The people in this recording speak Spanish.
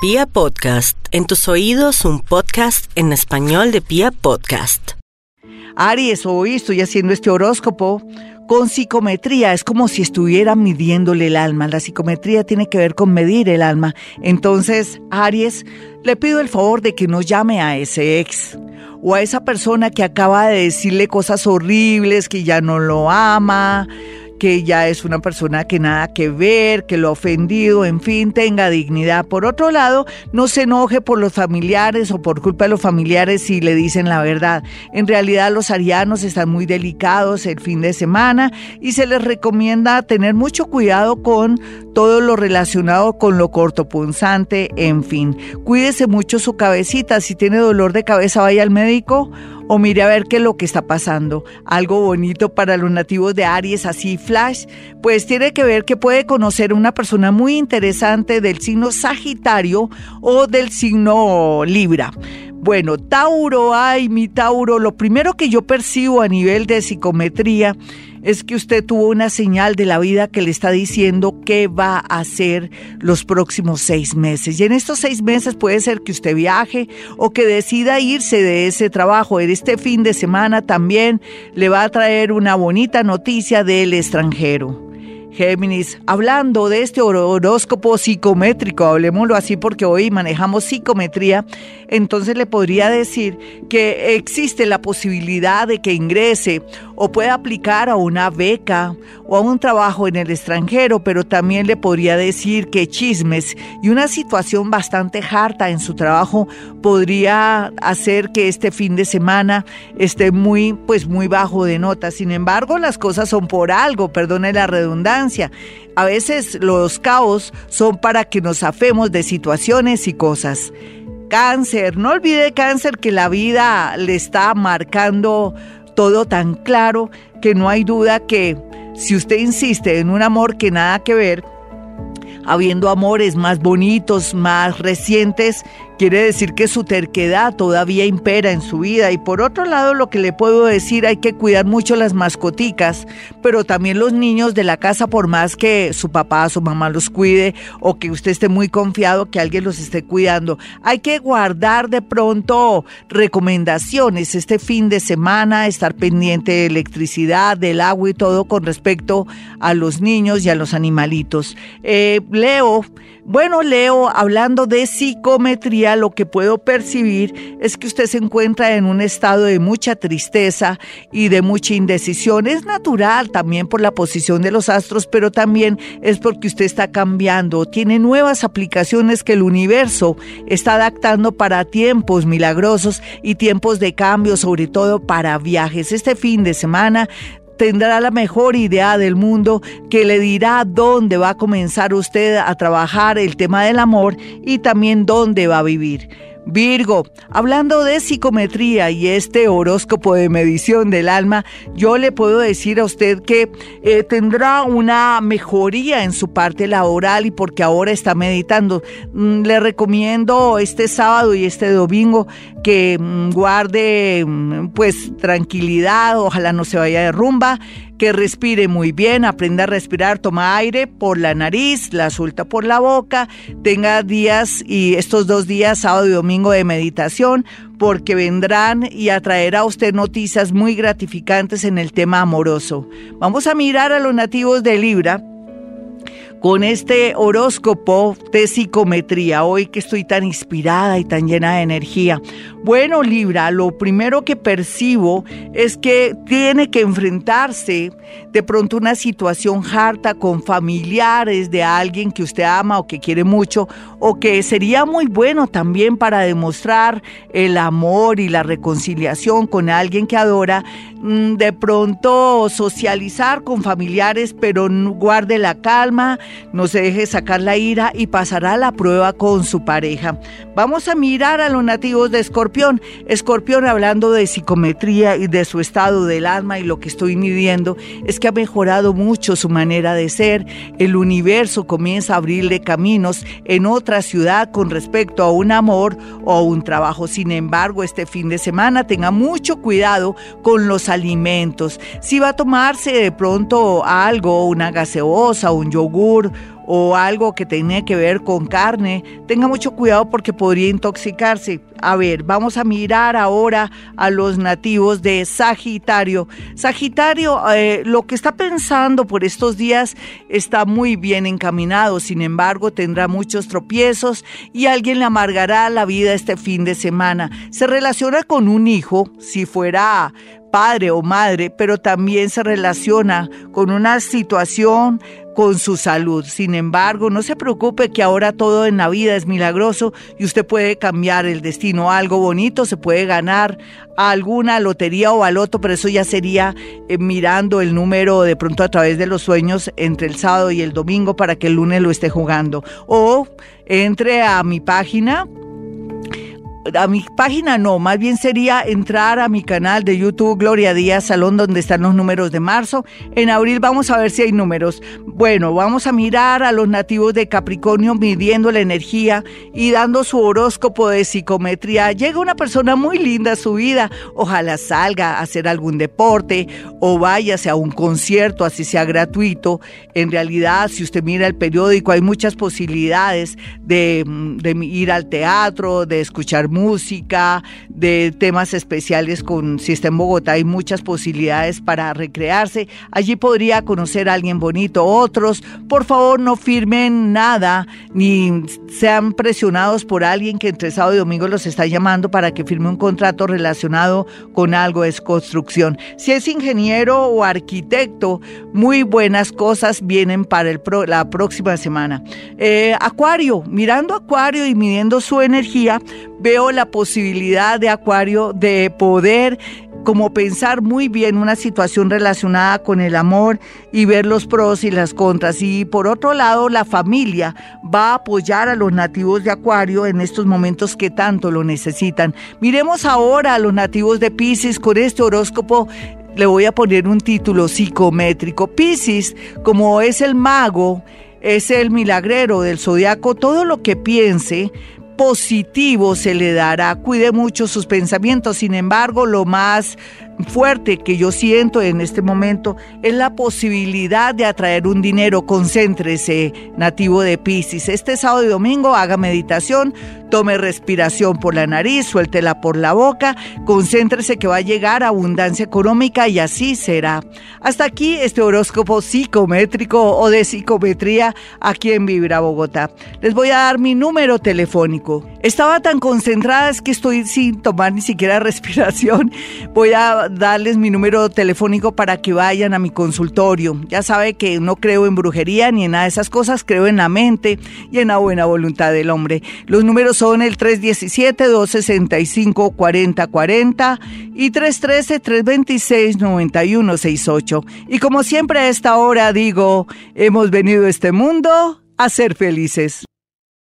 Pia Podcast, en tus oídos un podcast en español de Pia Podcast. Aries, hoy estoy haciendo este horóscopo con psicometría. Es como si estuviera midiéndole el alma. La psicometría tiene que ver con medir el alma. Entonces, Aries, le pido el favor de que no llame a ese ex o a esa persona que acaba de decirle cosas horribles, que ya no lo ama que ya es una persona que nada que ver, que lo ha ofendido, en fin, tenga dignidad. Por otro lado, no se enoje por los familiares o por culpa de los familiares si le dicen la verdad. En realidad los arianos están muy delicados el fin de semana y se les recomienda tener mucho cuidado con todo lo relacionado con lo cortopunzante, en fin. Cuídese mucho su cabecita, si tiene dolor de cabeza vaya al médico o mire a ver qué es lo que está pasando. Algo bonito para los nativos de Aries, así flash, pues tiene que ver que puede conocer una persona muy interesante del signo Sagitario o del signo Libra. Bueno, Tauro, ay, mi Tauro, lo primero que yo percibo a nivel de psicometría es que usted tuvo una señal de la vida que le está diciendo qué va a hacer los próximos seis meses. Y en estos seis meses puede ser que usted viaje o que decida irse de ese trabajo. En este fin de semana también le va a traer una bonita noticia del extranjero. Géminis, hablando de este horóscopo psicométrico, hablemoslo así porque hoy manejamos psicometría, entonces le podría decir que existe la posibilidad de que ingrese o pueda aplicar a una beca o a un trabajo en el extranjero, pero también le podría decir que chismes y una situación bastante harta en su trabajo podría hacer que este fin de semana esté muy, pues muy bajo de nota. Sin embargo, las cosas son por algo, perdone la redundancia a veces los caos son para que nos afemos de situaciones y cosas. Cáncer, no olvide cáncer que la vida le está marcando todo tan claro que no hay duda que si usted insiste en un amor que nada que ver, habiendo amores más bonitos, más recientes, quiere decir que su terquedad todavía impera en su vida. Y por otro lado, lo que le puedo decir, hay que cuidar mucho las mascoticas, pero también los niños de la casa, por más que su papá, su mamá los cuide o que usted esté muy confiado que alguien los esté cuidando. Hay que guardar de pronto recomendaciones este fin de semana, estar pendiente de electricidad, del agua y todo con respecto a los niños y a los animalitos. Eh, Leo, bueno, Leo, hablando de psicometría, lo que puedo percibir es que usted se encuentra en un estado de mucha tristeza y de mucha indecisión. Es natural también por la posición de los astros, pero también es porque usted está cambiando, tiene nuevas aplicaciones que el universo está adaptando para tiempos milagrosos y tiempos de cambio, sobre todo para viajes. Este fin de semana tendrá la mejor idea del mundo que le dirá dónde va a comenzar usted a trabajar el tema del amor y también dónde va a vivir. Virgo, hablando de psicometría y este horóscopo de medición del alma, yo le puedo decir a usted que eh, tendrá una mejoría en su parte laboral y porque ahora está meditando. Mm, le recomiendo este sábado y este domingo que mm, guarde mm, pues tranquilidad, ojalá no se vaya de rumba que respire muy bien, aprenda a respirar, toma aire por la nariz, la suelta por la boca, tenga días y estos dos días, sábado y domingo de meditación, porque vendrán y atraerá a usted noticias muy gratificantes en el tema amoroso. Vamos a mirar a los nativos de Libra con este horóscopo de psicometría, hoy que estoy tan inspirada y tan llena de energía. Bueno, Libra, lo primero que percibo es que tiene que enfrentarse de pronto una situación harta con familiares de alguien que usted ama o que quiere mucho, o que sería muy bueno también para demostrar el amor y la reconciliación con alguien que adora, mm, de pronto socializar con familiares, pero guarde la calma, no se deje sacar la ira y pasará la prueba con su pareja. Vamos a mirar a los nativos de Escorpión. Escorpión hablando de psicometría y de su estado del alma y lo que estoy midiendo es que ha mejorado mucho su manera de ser. El universo comienza a abrirle caminos en otra ciudad con respecto a un amor o a un trabajo. Sin embargo, este fin de semana tenga mucho cuidado con los alimentos. Si va a tomarse de pronto algo, una gaseosa, un yogur, o algo que tenga que ver con carne, tenga mucho cuidado porque podría intoxicarse. A ver, vamos a mirar ahora a los nativos de Sagitario. Sagitario, eh, lo que está pensando por estos días está muy bien encaminado, sin embargo tendrá muchos tropiezos y alguien le amargará la vida este fin de semana. Se relaciona con un hijo, si fuera padre o madre, pero también se relaciona con una situación con su salud. Sin embargo, no se preocupe que ahora todo en la vida es milagroso y usted puede cambiar el destino. Algo bonito se puede ganar alguna lotería o al otro, pero eso ya sería eh, mirando el número de pronto a través de los sueños entre el sábado y el domingo para que el lunes lo esté jugando. O entre a mi página a mi página no, más bien sería entrar a mi canal de YouTube Gloria Díaz Salón donde están los números de marzo. En abril vamos a ver si hay números. Bueno, vamos a mirar a los nativos de Capricornio midiendo la energía y dando su horóscopo de psicometría. Llega una persona muy linda a su vida, ojalá salga a hacer algún deporte o váyase a un concierto, así sea gratuito. En realidad, si usted mira el periódico, hay muchas posibilidades de, de ir al teatro, de escuchar música música, de temas especiales con si está en Bogotá, hay muchas posibilidades para recrearse. Allí podría conocer a alguien bonito. Otros, por favor, no firmen nada ni sean presionados por alguien que entre sábado y domingo los está llamando para que firme un contrato relacionado con algo de construcción. Si es ingeniero o arquitecto, muy buenas cosas vienen para la próxima semana. Eh, acuario, mirando Acuario y midiendo su energía, veo la posibilidad de Acuario de poder como pensar muy bien una situación relacionada con el amor y ver los pros y las contras. Y por otro lado, la familia va a apoyar a los nativos de Acuario en estos momentos que tanto lo necesitan. Miremos ahora a los nativos de Pisces con este horóscopo. Le voy a poner un título psicométrico. Pisces, como es el mago, es el milagrero del zodiaco, todo lo que piense positivo se le dará. Cuide mucho sus pensamientos. Sin embargo, lo más fuerte que yo siento en este momento es la posibilidad de atraer un dinero. Concéntrese, nativo de Pisces. Este sábado y domingo haga meditación, tome respiración por la nariz, suéltela por la boca, concéntrese que va a llegar abundancia económica y así será. Hasta aquí este horóscopo psicométrico o de psicometría aquí en Vibra Bogotá. Les voy a dar mi número telefónico. Estaba tan concentrada es que estoy sin tomar ni siquiera respiración. Voy a darles mi número telefónico para que vayan a mi consultorio. Ya sabe que no creo en brujería ni en nada de esas cosas, creo en la mente y en la buena voluntad del hombre. Los números son el 317-265-4040 y 313-326-9168. Y como siempre a esta hora digo, hemos venido a este mundo a ser felices.